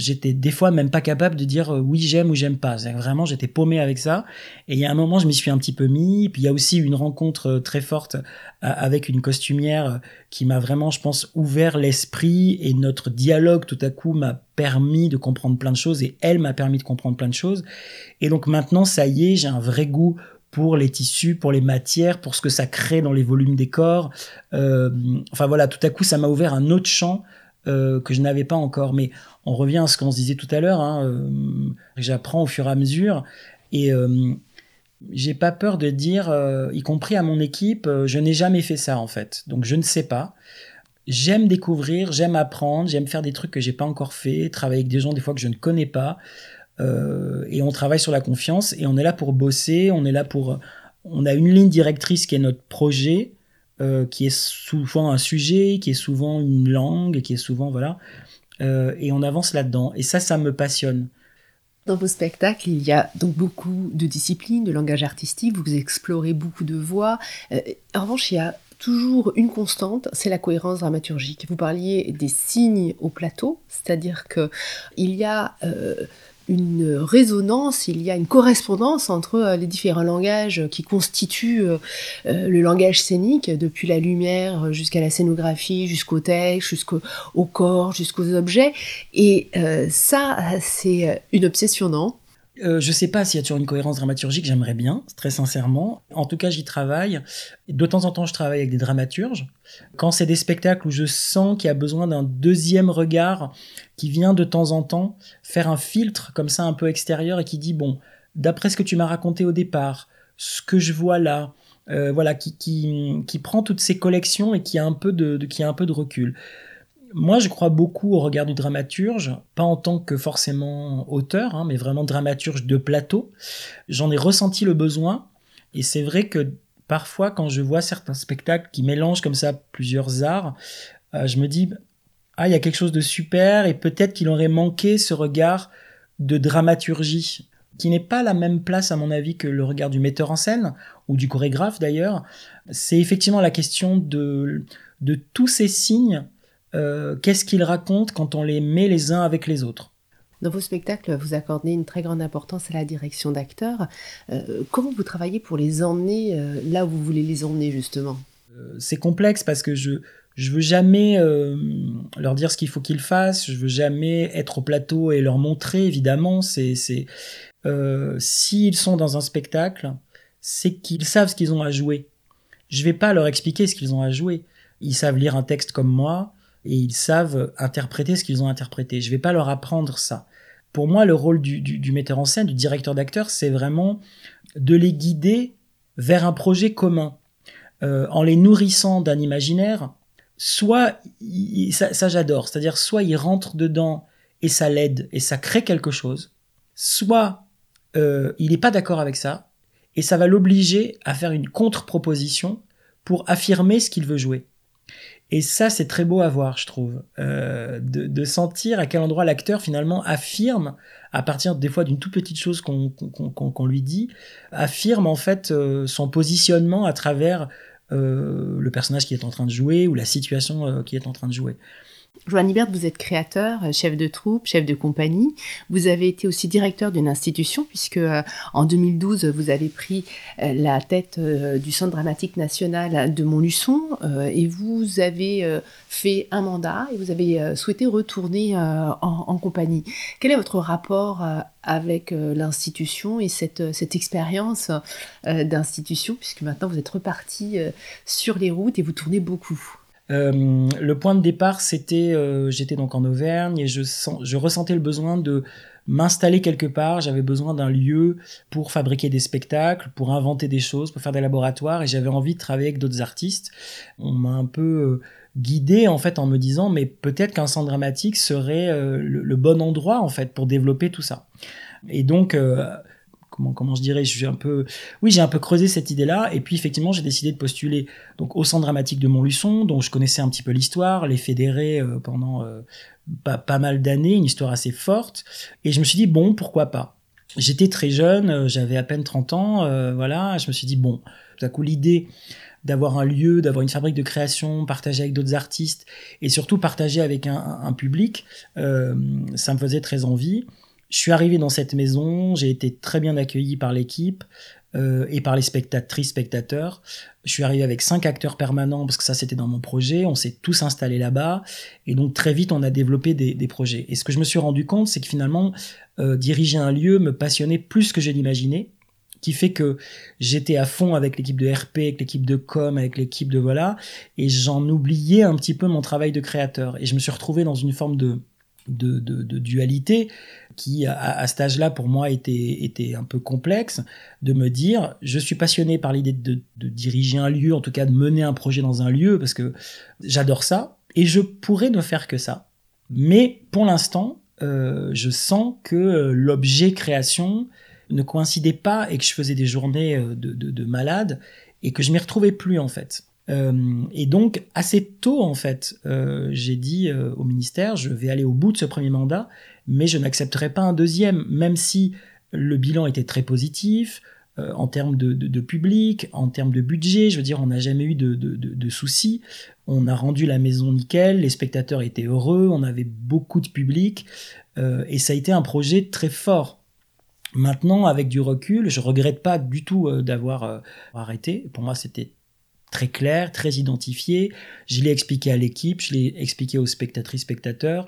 j'étais des fois même pas capable de dire euh, oui j'aime ou j'aime pas. Vraiment j'étais paumé avec ça. Et il y a un moment je m'y suis un petit peu mis. Puis il y a aussi une rencontre euh, très forte euh, avec une costumière qui m'a vraiment je pense ouvert l'esprit et notre dialogue tout à coup m'a permis de comprendre plein de choses et elle m'a permis de comprendre plein de choses. Et donc maintenant ça y est j'ai un vrai goût pour les tissus, pour les matières, pour ce que ça crée dans les volumes des corps. Enfin voilà, tout à coup, ça m'a ouvert un autre champ euh, que je n'avais pas encore. Mais on revient à ce qu'on se disait tout à l'heure. Hein, euh, J'apprends au fur et à mesure et euh, j'ai pas peur de dire, euh, y compris à mon équipe, je n'ai jamais fait ça en fait. Donc je ne sais pas. J'aime découvrir, j'aime apprendre, j'aime faire des trucs que j'ai pas encore fait, travailler avec des gens des fois que je ne connais pas. et on travaille sur la confiance et on est là pour bosser, on est là pour, on a une ligne directrice qui est notre projet euh, qui est souvent un sujet, qui est souvent une langue, qui est souvent voilà, euh, et on avance là-dedans. Et ça, ça me passionne. Dans vos spectacles, il y a donc beaucoup de disciplines, de langage artistique, vous explorez beaucoup de voix. Euh, en revanche, il y a toujours une constante, c'est la cohérence dramaturgique. Vous parliez des signes au plateau, c'est-à-dire que il y a une résonance, il y a une correspondance entre euh, les différents langages qui constituent euh, euh, le langage scénique, depuis la lumière jusqu'à la scénographie, jusqu'au texte, jusqu'au corps, jusqu'aux objets. Et ça, c'est une obsession, non euh, je sais pas s'il y a toujours une cohérence dramaturgique, j'aimerais bien, très sincèrement. En tout cas, j'y travaille. De temps en temps, je travaille avec des dramaturges. Quand c'est des spectacles où je sens qu'il y a besoin d'un deuxième regard qui vient de temps en temps faire un filtre comme ça un peu extérieur et qui dit, bon, d'après ce que tu m'as raconté au départ, ce que je vois là, euh, voilà, qui, prend toutes ces collections et qui a un peu de qui a un peu de recul. Moi, je crois beaucoup au regard du dramaturge, pas en tant que forcément auteur, hein, mais vraiment dramaturge de plateau. J'en ai ressenti le besoin, et c'est vrai que parfois, quand je vois certains spectacles qui mélangent comme ça plusieurs arts, euh, je me dis, ah, il y a quelque chose de super, et peut-être qu'il aurait manqué ce regard de dramaturgie, qui n'est pas la même place, à mon avis, que le regard du metteur en scène, ou du chorégraphe d'ailleurs. C'est effectivement la question de, de tous ces signes euh, qu'est-ce qu'ils racontent quand on les met les uns avec les autres? Dans vos spectacles, vous accordez une très grande importance à la direction d'acteurs. Euh, comment vous travaillez pour les emmener euh, là où vous voulez les emmener justement? C'est complexe parce que je je veux jamais leur dire ce qu'il faut qu'ils fassent. Je veux jamais être au plateau et leur montrer. Évidemment, c'est c'est s'ils sont dans un spectacle, c'est qu'ils savent ce qu'ils ont à jouer. Je vais pas leur expliquer ce qu'ils ont à jouer. Ils savent lire un texte comme moi et ils savent interpréter ce qu'ils ont interprété. Je vais pas leur apprendre ça. Pour moi, le rôle du, metteur en scène, du directeur d'acteur, c'est vraiment de les guider vers un projet commun, euh, en les nourrissant d'un imaginaire. Soit, ça, ça j'adore, c'est-à-dire soit ils rentrent dedans et ça l'aide et ça crée quelque chose, soit euh, il n'est pas d'accord avec ça et ça va l'obliger à faire une contre-proposition pour affirmer ce qu'il veut jouer. Et ça, c'est très beau à voir, je trouve, euh, de, de, sentir à quel endroit l'acteur finalement affirme, à partir des fois d'une toute petite chose qu'on lui dit, affirme en fait euh, son positionnement à travers euh, le personnage qui est en train de jouer ou la situation euh, qui est en train de jouer. Joanne Hibert, vous êtes créateur, euh, chef de troupe, chef de compagnie. Vous avez été aussi directeur d'une institution puisque euh, en 2012 vous avez pris euh, la tête du Centre dramatique national de Montluçon et vous avez fait un mandat et vous avez souhaité retourner en, compagnie. Quel est votre rapport avec l'institution et cette, cette expérience d'institution puisque maintenant vous êtes reparti sur les routes et vous tournez beaucoup? Euh, le point de départ, c'était, euh, j'étais donc en Auvergne et je, ressentais le besoin de m'installer quelque part. J'avais besoin d'un lieu pour fabriquer des spectacles, pour inventer des choses, pour faire des laboratoires et j'avais envie de travailler avec d'autres artistes. On m'a un peu euh, guidé en fait en me disant mais peut-être qu'un centre dramatique serait le, le, bon endroit en fait pour développer tout ça. Et donc comment je dirais, j'ai un peu, oui, j'ai un peu creusé cette idée-là, et puis effectivement, j'ai décidé de postuler donc au Centre dramatique de Montluçon, dont je connaissais un petit peu l'histoire, les fédérés euh, pendant euh, pas, mal d'années, une histoire assez forte, et je me suis dit bon, pourquoi pas. J'étais très jeune, euh, j'avais à peine 30 ans, voilà, je me suis dit bon, tout à coup l'idée d'avoir un lieu, d'avoir une fabrique de création, partager avec d'autres artistes et surtout partager avec un, public, ça me faisait très envie. Je suis arrivé dans cette maison, j'ai été très bien accueilli par l'équipe euh, et par les spectatrices, spectateurs. Je suis arrivé avec cinq acteurs permanents parce que ça c'était dans mon projet. On s'est tous installés là-bas et donc très vite on a développé des, des, projets. Et ce que je me suis rendu compte, c'est que finalement euh, diriger un lieu me passionnait plus que je l'imaginais qui fait que j'étais à fond avec l'équipe de RP, avec l'équipe de com, avec l'équipe de voilà, et j'en oubliais un petit peu mon travail de créateur. Et je me suis retrouvé dans une forme de de, dualité qui, à, à cet âge-là, pour moi, était, était un peu complexe, de me dire, je suis passionné par l'idée de, diriger un lieu, en tout cas de mener un projet dans un lieu, parce que j'adore ça, et je pourrais ne faire que ça. Mais pour l'instant, euh, je sens que l'objet création ne coïncidait pas et que je faisais des journées euh, de malade et que je m'y retrouvais plus en fait. Euh, et donc, assez tôt, en fait, euh, j'ai dit euh, au ministère, je vais aller au bout de ce premier mandat, mais je n'accepterai pas un deuxième, même si le bilan était très positif, en termes de, public, en termes de budget. Je veux dire, on n'a jamais eu de, soucis. On a rendu la maison nickel, les spectateurs étaient heureux, on avait beaucoup de public, et ça a été un projet très fort. Maintenant, avec du recul, je regrette pas du tout d'avoir arrêté. Pour moi, c'était très clair, très identifié. Je l'ai expliqué à l'équipe, je l'ai expliqué aux spectatrices, spectateurs.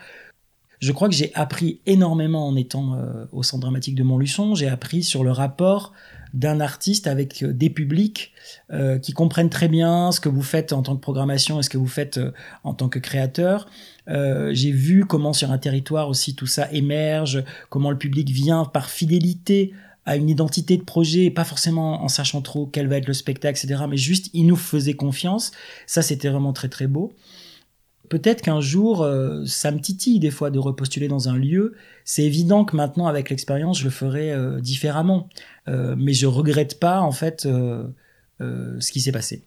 Je crois que j'ai appris énormément en étant au centre dramatique de Montluçon. J'ai appris sur le rapport d'un artiste avec euh, des publics euh, qui comprennent très bien ce que vous faites en tant que programmation et ce que vous faites euh, en tant que créateur. J'ai vu comment sur un territoire aussi tout ça émerge, comment le public vient par fidélité à une identité de projet, pas forcément en sachant trop quel va être le spectacle, etc. Mais juste, il nous faisait confiance. Ça, c'était vraiment très très beau peut-être qu'un jour, euh, ça me titille des fois de repostuler dans un lieu. C'est évident que maintenant, avec l'expérience, je le ferai euh, différemment. Euh, mais je regrette pas, en fait, ce qui s'est passé.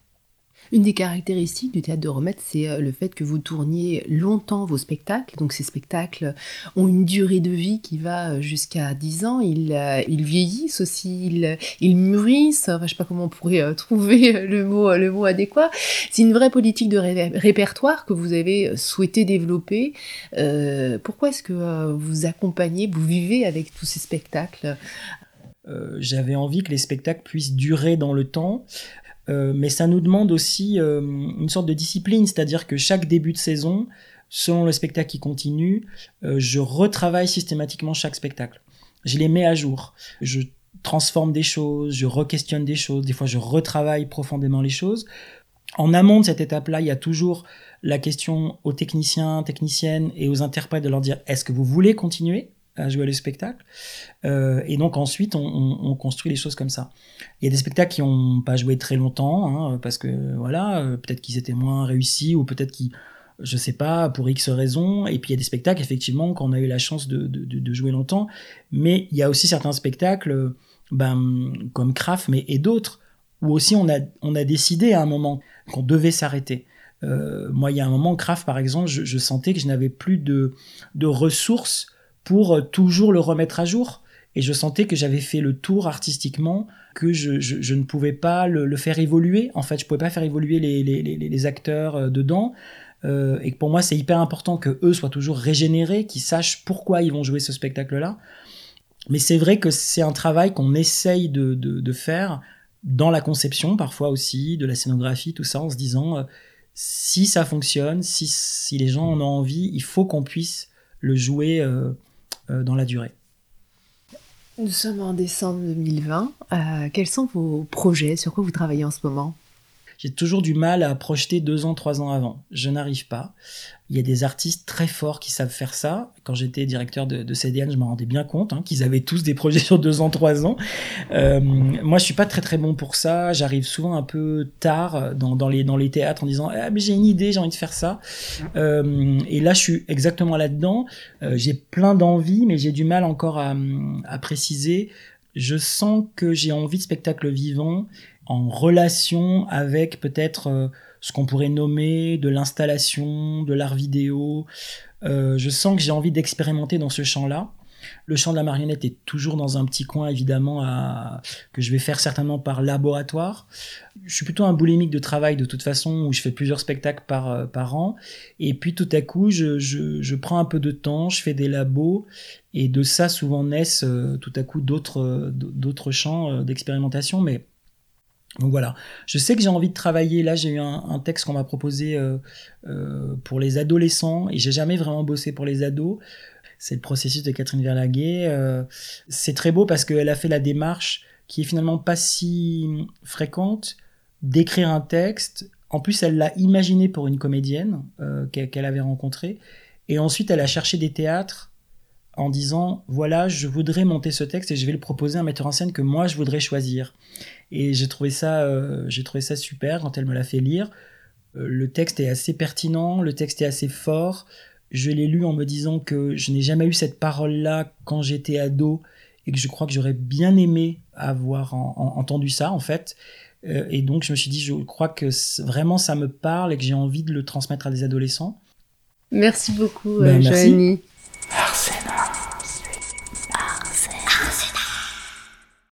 Une des caractéristiques du théâtre de Remède, c'est euh, le fait que vous tourniez longtemps vos spectacles. Donc ces spectacles ont une durée de vie qui va euh, jusqu'à 10 ans. Ils, euh, ils vieillissent aussi, ils, ils mûrissent. Enfin, je sais pas comment on pourrait trouver le mot, le mot adéquat. C'est une vraie politique de répertoire que vous avez souhaité développer. pourquoi est-ce que vous accompagnez, vous vivez avec tous ces spectacles? J'avais envie que les spectacles puissent durer dans le temps. Euh, mais ça nous demande aussi euh, une sorte de discipline, c'est-à-dire que chaque début de saison, selon le spectacle qui continue, euh, je retravaille systématiquement chaque spectacle. Je les mets à jour. Je transforme des choses, je re-questionne des choses, des fois je retravaille profondément les choses. En amont de cette étape-là, il y a toujours la question aux techniciens, techniciennes et aux interprètes de leur dire est-ce que vous voulez continuer? À jouer le spectacle. Euh, et donc ensuite, on, construit les choses comme ça. Il y a des spectacles qui n'ont pas joué très longtemps, hein, parce que voilà, euh, peut-être qu'ils étaient moins réussis, ou peut-être qu'ils, je sais pas, pour X raisons. Et puis il y a des spectacles, effectivement, qu'on a eu la chance de, jouer longtemps. Mais il y a aussi certains spectacles, ben, comme Kraft, mais et d'autres, où aussi on a, on a décidé à un moment qu'on devait s'arrêter. Euh, moi, il y a un moment, Kraft, par exemple, je, je sentais que je n'avais plus de, de ressources pour euh, toujours le remettre à jour. Et je sentais que j'avais fait le tour artistiquement, que je, ne pouvais pas le, faire évoluer. En fait, je pouvais pas faire évoluer les, acteurs euh, dedans. Euh, et que pour moi, c'est hyper important que eux soient toujours régénérés, qu'ils sachent pourquoi ils vont jouer ce spectacle-là. Mais c'est vrai que c'est un travail qu'on essaye de, faire dans la conception, parfois aussi, de la scénographie, tout ça, en se disant, si ça fonctionne, si, les gens en ont envie, il faut qu'on puisse le jouer dans la durée. Nous sommes en décembre 2020. Euh, quels sont vos projets? Sur quoi vous travaillez en ce moment? J'ai toujours du mal à projeter deux ans, trois ans avant. Je n'arrive pas. Il y a des artistes très forts qui savent faire ça. Quand j'étais directeur de, CDN, je m'en rendais bien compte hein, qu'ils avaient tous des projets *laughs* sur deux ans, trois ans. Euh, moi, je suis pas très très bon pour ça. J'arrive souvent un peu tard dans, les, dans les théâtres en disant ah mais j'ai une idée, j'ai envie de faire ça. Euh, et là, je suis exactement là-dedans. Euh, j'ai plein d'envie, mais j'ai du mal encore à, à préciser. Je sens que j'ai envie de spectacle vivant en relation avec peut-être euh, ce qu'on pourrait nommer de l'installation, de l'art vidéo. Euh, je sens que j'ai envie d'expérimenter dans ce champ-là. Le champ de la marionnette est toujours dans un petit coin, évidemment, à, que je vais faire certainement par laboratoire. Je suis plutôt un boulimique de travail de toute façon, où je fais plusieurs spectacles par, euh, par an. Et puis tout à coup, je, je, je, prends un peu de temps, je fais des labos, et de ça souvent naissent tout à coup d'autres, d'autres champs d'expérimentation. Mais donc voilà, je sais que j'ai envie de travailler. Là, j'ai eu un, texte qu'on m'a proposé euh, euh, pour les adolescents et j'ai jamais vraiment bossé pour les ados. C'est le processus de Catherine Verlaguet. Euh, c'est très beau parce qu'elle a fait la démarche qui est finalement pas si fréquente d'écrire un texte. En plus, elle l'a imaginé pour une comédienne qu'elle avait rencontrée. Et ensuite, elle a cherché des théâtres en disant voilà, je voudrais monter ce texte et je vais le proposer à un metteur en scène que moi je voudrais choisir. Et j'ai trouvé ça, euh, j'ai trouvé ça super quand elle me l'a fait lire. Euh, le texte est assez pertinent, le texte est assez fort. Je l'ai lu en me disant que je n'ai jamais eu cette parole-là quand j'étais ado et que je crois que j'aurais bien aimé avoir entendu ça en fait. Euh, et donc je me suis dit, je crois que vraiment ça me parle et que j'ai envie de le transmettre à des adolescents. Merci beaucoup, ben, Joanie.